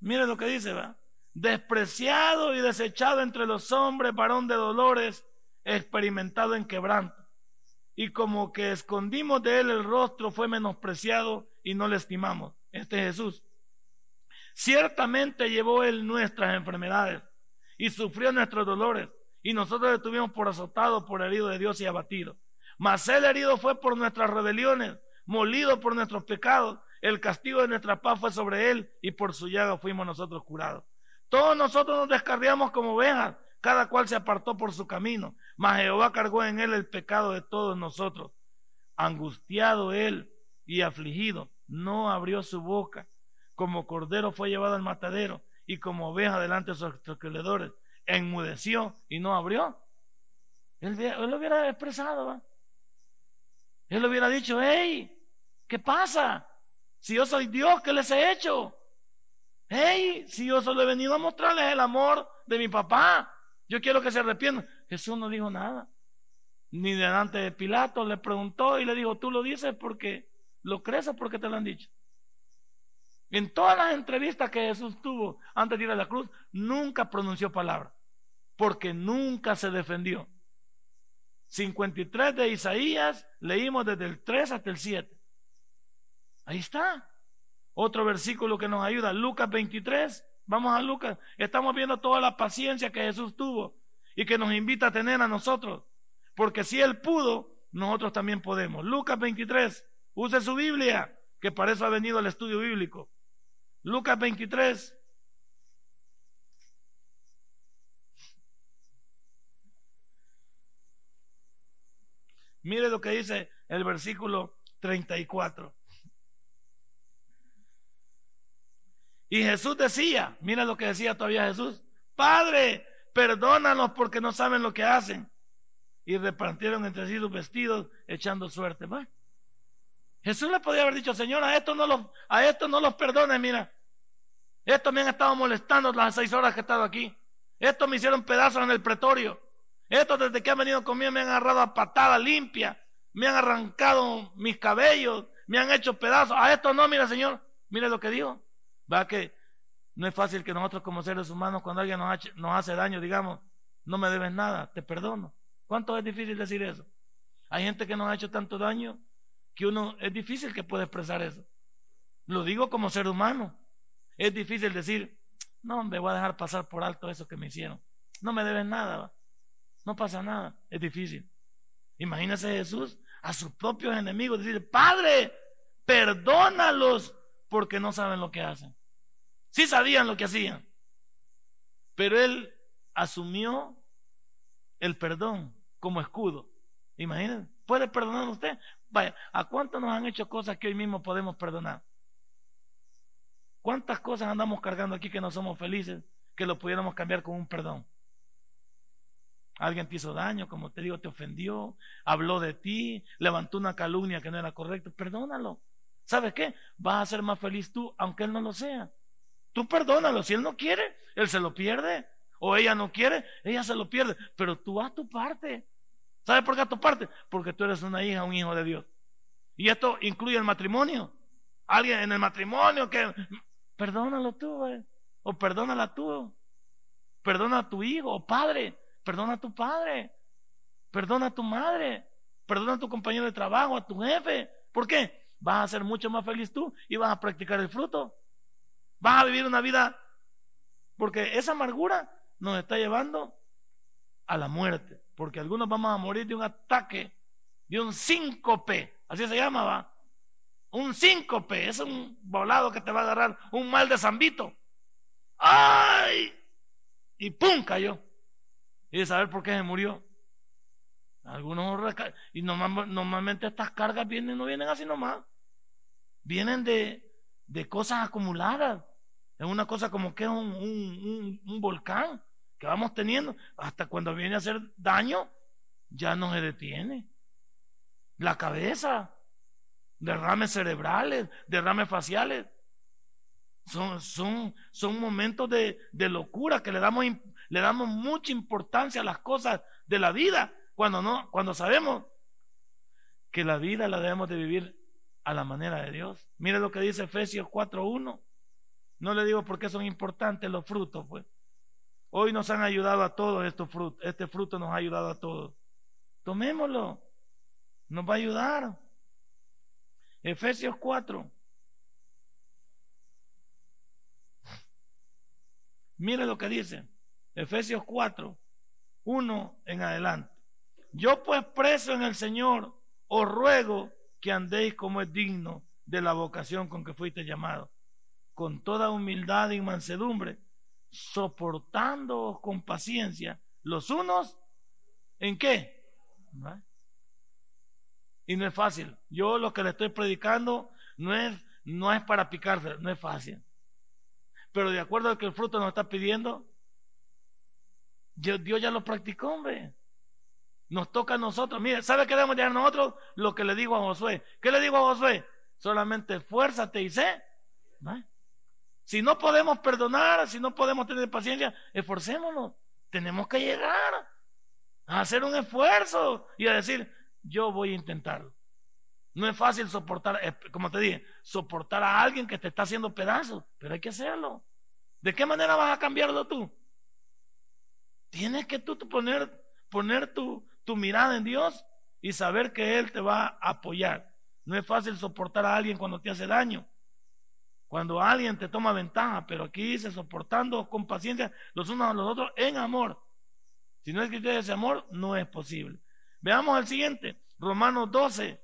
Mire lo que dice, va. Despreciado y desechado entre los hombres, varón de dolores, experimentado en quebranto. Y como que escondimos de él el rostro, fue menospreciado y no le estimamos. Este es Jesús. Ciertamente llevó él nuestras enfermedades y sufrió nuestros dolores. Y nosotros le tuvimos por azotado, por herido de Dios y abatido. Mas él herido fue por nuestras rebeliones, molido por nuestros pecados. El castigo de nuestra paz fue sobre él y por su llaga fuimos nosotros curados. Todos nosotros nos descarriamos como ovejas cada cual se apartó por su camino, mas Jehová cargó en él el pecado de todos nosotros. Angustiado él y afligido, no abrió su boca. Como cordero fue llevado al matadero y como oveja delante de sus estroqueledores, enmudeció y no abrió. Él, lo hubiera expresado, él le hubiera dicho, hey, ¿qué pasa? Si yo soy Dios, ¿qué les he hecho? Hey, si yo solo he venido a mostrarles el amor de mi papá, yo quiero que se arrepientan. Jesús no dijo nada. Ni delante de Pilato le preguntó y le dijo, tú lo dices porque lo crees o porque te lo han dicho. En todas las entrevistas que Jesús tuvo antes de ir a la cruz, nunca pronunció palabra, porque nunca se defendió. 53 de Isaías, leímos desde el 3 hasta el 7. Ahí está. Otro versículo que nos ayuda, Lucas 23, Vamos a Lucas. Estamos viendo toda la paciencia que Jesús tuvo y que nos invita a tener a nosotros. Porque si Él pudo, nosotros también podemos. Lucas 23. Use su Biblia, que para eso ha venido el estudio bíblico. Lucas 23. Mire lo que dice el versículo 34. Y Jesús decía, mira lo que decía todavía Jesús, Padre, perdónanos porque no saben lo que hacen. Y repartieron entre sí sus vestidos echando suerte. ¿va? Jesús le podía haber dicho, Señor, a estos no los, a estos no los perdones, mira. Estos me han estado molestando las seis horas que he estado aquí. Estos me hicieron pedazos en el pretorio. Estos desde que han venido conmigo me han agarrado a patada limpia. Me han arrancado mis cabellos. Me han hecho pedazos. A estos no, mira, Señor. Mire lo que dijo. Va que no es fácil que nosotros como seres humanos, cuando alguien nos, nos hace daño, digamos, no me debes nada, te perdono. ¿Cuánto es difícil decir eso? Hay gente que nos ha hecho tanto daño que uno es difícil que pueda expresar eso. Lo digo como ser humano. Es difícil decir, No, me voy a dejar pasar por alto eso que me hicieron. No me deben nada. No pasa nada. Es difícil. Imagínese Jesús a sus propios enemigos decir, Padre, perdónalos porque no saben lo que hacen. Sí sabían lo que hacían, pero él asumió el perdón como escudo. Imagínense, ¿puede perdonar usted? Vaya, ¿a cuántos nos han hecho cosas que hoy mismo podemos perdonar? ¿Cuántas cosas andamos cargando aquí que no somos felices que lo pudiéramos cambiar con un perdón? Alguien te hizo daño, como te digo, te ofendió, habló de ti, levantó una calumnia que no era correcta. Perdónalo. ¿Sabes qué? Vas a ser más feliz tú, aunque él no lo sea. Tú perdónalo. Si él no quiere, él se lo pierde. O ella no quiere, ella se lo pierde. Pero tú haz tu parte. ¿Sabes por qué a tu parte? Porque tú eres una hija, un hijo de Dios. Y esto incluye el matrimonio. Alguien en el matrimonio que perdónalo tú, o perdónala tú. Perdona a tu hijo o padre. Perdona a tu padre. Perdona a tu madre. Perdona a tu compañero de trabajo, a tu jefe. ¿Por qué? Vas a ser mucho más feliz tú y vas a practicar el fruto. Vas a vivir una vida porque esa amargura nos está llevando a la muerte. Porque algunos vamos a morir de un ataque, de un síncope. Así se llamaba. Un síncope. Es un volado que te va a agarrar un mal de zambito. ¡Ay! Y ¡pum! cayó y de saber por qué se murió. Algunos y normalmente estas cargas vienen, no vienen así nomás. Vienen de, de cosas acumuladas. Es una cosa como que es un, un, un, volcán que vamos teniendo. Hasta cuando viene a hacer daño, ya no se detiene. La cabeza, derrames cerebrales, derrames faciales. Son, son, son momentos de, de locura que le damos le damos mucha importancia a las cosas de la vida cuando no, cuando sabemos que la vida la debemos de vivir a la manera de Dios. Mire lo que dice Efesios 4:1. No le digo por qué son importantes los frutos, pues. Hoy nos han ayudado a todos estos frutos. Este fruto nos ha ayudado a todos. Tomémoslo. Nos va a ayudar. Efesios 4. Mire lo que dice. Efesios 4, 1 en adelante. Yo pues preso en el Señor, os ruego que andéis como es digno de la vocación con que fuiste llamado, con toda humildad y mansedumbre, soportando con paciencia los unos en qué. Y no es fácil. Yo lo que le estoy predicando no es, no es para picarse, no es fácil. Pero de acuerdo a que el fruto nos está pidiendo, Dios, ya lo practicó, hombre. Nos toca a nosotros. Mire, ¿sabe qué debemos a nosotros? Lo que le digo a Josué. ¿Qué le digo a Josué? Solamente esfuérzate y sé. Si no podemos perdonar, si no podemos tener paciencia, esforcémonos. Tenemos que llegar a hacer un esfuerzo y a decir, yo voy a intentarlo. No es fácil soportar, eh, como te dije, soportar a alguien que te está haciendo pedazos, pero hay que hacerlo. ¿De qué manera vas a cambiarlo tú? Tienes que tú poner, tu, tu mirada en Dios y saber que Él te va a apoyar. No es fácil soportar a alguien cuando te hace daño, cuando alguien te toma ventaja, pero aquí dice soportando con paciencia los unos a los otros en amor. Si no es que ese amor, no es posible. Veamos el siguiente, Romanos 12.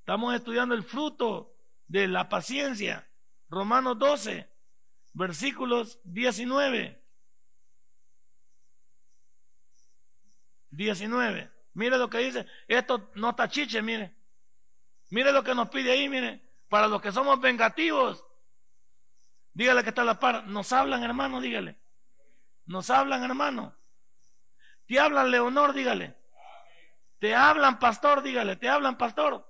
Estamos estudiando el fruto de la paciencia. Romanos 12 versículos 19. 19. Mire lo que dice. Esto no está chiche, mire. Mire lo que nos pide ahí, mire. Para los que somos vengativos. Dígale que está la par. Nos hablan, hermano, dígale. Nos hablan, hermano. Te hablan, Leonor, dígale. Te hablan, pastor, dígale. Te hablan, pastor.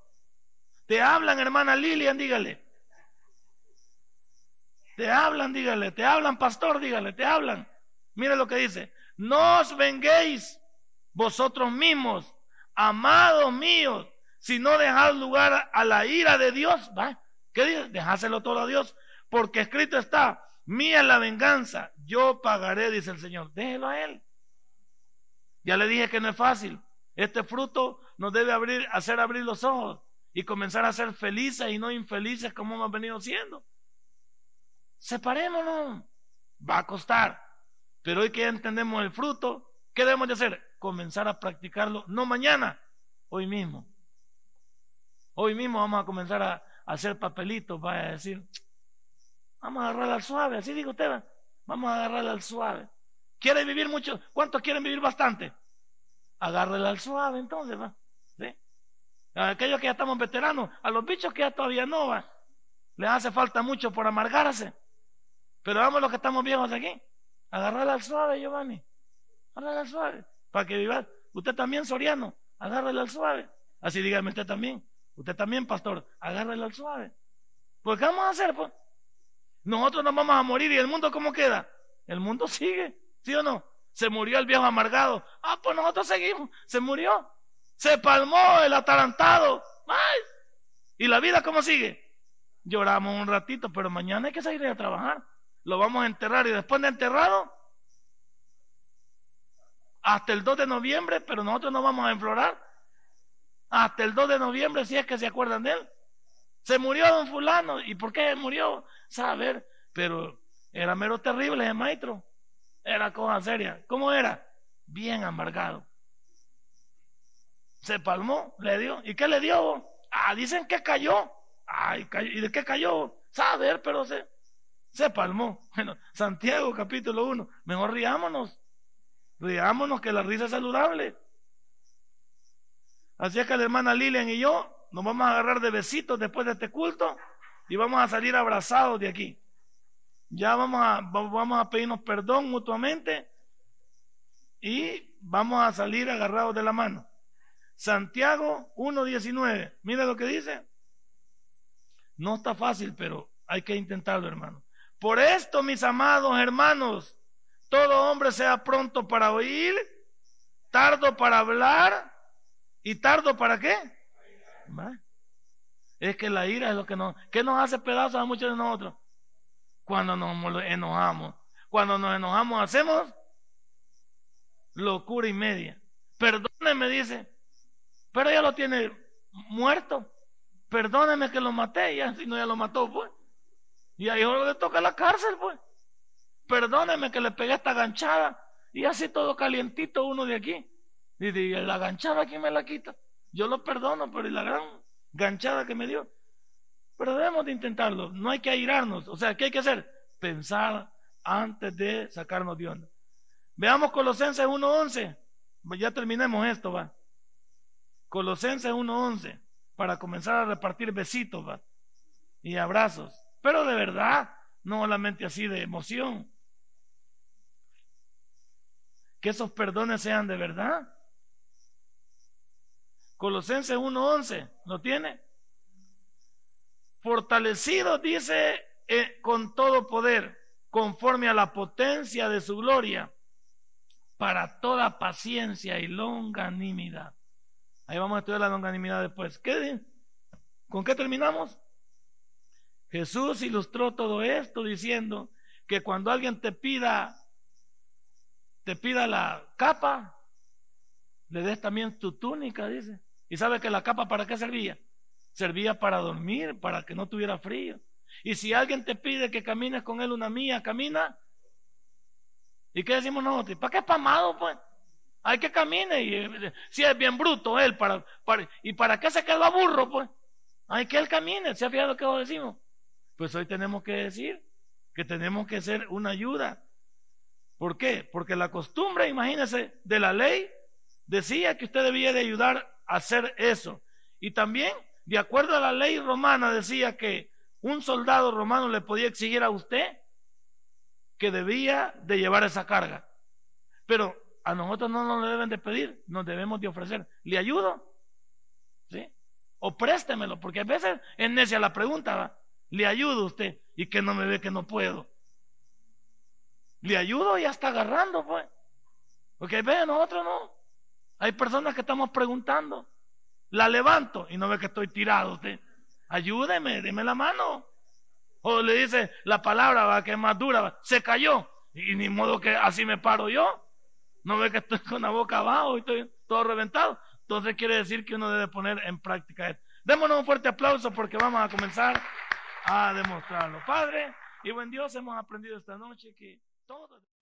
Te hablan, hermana Lilian, dígale. Te hablan, dígale, te hablan, pastor, dígale, te hablan. Mire lo que dice, no os venguéis vosotros mismos, amados míos, si no dejad lugar a la ira de Dios. ¿va? ¿Qué dice? Dejáselo todo a Dios, porque escrito está, mía la venganza, yo pagaré, dice el Señor. Déjelo a Él. Ya le dije que no es fácil. Este fruto nos debe abrir, hacer abrir los ojos y comenzar a ser felices y no infelices como hemos venido siendo. separémonos. Va a costar. Pero hoy que ya entendemos el fruto, ¿qué debemos de hacer? Comenzar a practicarlo, no mañana, hoy mismo. Hoy mismo vamos a comenzar a, hacer papelitos, va a decir, vamos a agarrar al suave, así digo usted, vamos a agarrar al suave. ¿Quiere vivir mucho? ¿Cuántos quieren vivir bastante? Agárrele al suave entonces, va. A aquellos que ya estamos veteranos, a los bichos que ya todavía no va, les hace falta mucho por amargarse. Pero vamos los que estamos viejos aquí, agarrarle al suave, Giovanni. Agárrale al suave. Para que viva. Usted también, Soriano, agárrele al suave. Así dígame usted también. Usted también, pastor, agárrele al suave. Pues, ¿qué vamos a hacer? Pues? Nosotros nos vamos a morir y el mundo, ¿cómo queda? El mundo sigue, ¿sí o no? Se murió el viejo amargado. Ah, pues nosotros seguimos. Se murió. Se palmó el atarantado. ¡Ay! ¿Y la vida cómo sigue? Lloramos un ratito, pero mañana hay que salir a trabajar. Lo vamos a enterrar y después de enterrado, hasta el 2 de noviembre, pero nosotros no vamos a enflorar. Hasta el 2 de noviembre, si es que se acuerdan de él. Se murió don fulano. ¿Y por qué murió? Saber. Pero era mero terrible ese maestro. Era cosa seria. ¿Cómo era? Bien amargado. Se palmó, le dio. ¿Y qué le dio? Ah, dicen que cayó. Ay, ¿y de qué cayó? Saber, pero se, se palmó. Bueno, Santiago capítulo 1. Mejor riámonos. Riámonos que la risa es saludable. Así es que la hermana Lilian y yo nos vamos a agarrar de besitos después de este culto y vamos a salir abrazados de aquí. Ya vamos a, vamos a pedirnos perdón mutuamente y vamos a salir agarrados de la mano. Santiago 1.19, mira lo que dice. No está fácil, pero hay que intentarlo, hermano. Por esto, mis amados hermanos, todo hombre sea pronto para oír, tardo para hablar y tardo para qué. Es que la ira es lo que nos, ¿qué nos hace pedazos a muchos de nosotros. Cuando nos enojamos. Cuando nos enojamos hacemos locura y media. Perdóneme, dice, pero ya lo tiene muerto. Perdóneme que lo maté, ya si no ya lo mató, pues. Y ahí le toca la cárcel, pues. Perdóneme que le pegué esta ganchada y así todo calientito uno de aquí. Y dije, la ganchada, ¿quién me la quita? Yo lo perdono, pero la gran ganchada que me dio. Pero debemos de intentarlo, no hay que airarnos. O sea, ¿qué hay que hacer? Pensar antes de sacarnos de onda. Veamos Colosenses 1.11. Ya terminemos esto, va. Colosenses 1.11. Para comenzar a repartir besitos, va. Y abrazos. Pero de verdad, no solamente así de emoción. Que esos perdones sean de verdad. Colosenses 1.11, ¿lo tiene? Fortalecido, dice, eh, con todo poder, conforme a la potencia de su gloria, para toda paciencia y longanimidad. Ahí vamos a estudiar la longanimidad después. ¿Con qué terminamos? Jesús ilustró todo esto diciendo que cuando alguien te pida, te pida la capa, le des también tu túnica, dice. ¿Y sabe que la capa para qué servía? Servía para dormir, para que no tuviera frío. Y si alguien te pide que camines con él una mía, camina. ¿Y qué decimos nosotros? ¿Para qué es pamado, pues? Hay que camine. Y, eh, si es bien bruto él, para, ¿y para qué se quedó a burro, pues? Hay que él camine. ¿Se ha fijado que decimos? Pues hoy tenemos que decir que tenemos que ser una ayuda. ¿Por qué? Porque la costumbre, imagínese, de la ley decía que usted debía de ayudar hacer eso. Y también, de acuerdo a la ley romana, decía que un soldado romano le podía exigir a usted que debía de llevar esa carga. Pero a nosotros no nos deben de pedir, nos debemos de ofrecer. ¿Le ayudo? ¿Sí? O préstemelo, porque a veces es necia la pregunta, ¿le ayudo usted? Y que no me ve que no puedo. Le ayudo ya está agarrando, pues. Porque ve, nosotros no. Hay personas que estamos preguntando. La levanto y no ve que estoy tirado. Ayúdeme, deme la mano. O le dice la palabra va, que es más dura, se cayó. Y ni modo que así me paro yo. No ve que estoy con la boca abajo y estoy todo reventado. Entonces quiere decir que uno debe poner en práctica esto. Démonos un fuerte aplauso porque vamos a comenzar a demostrarlo. Padre, Y buen Dios, hemos aprendido esta noche que todo...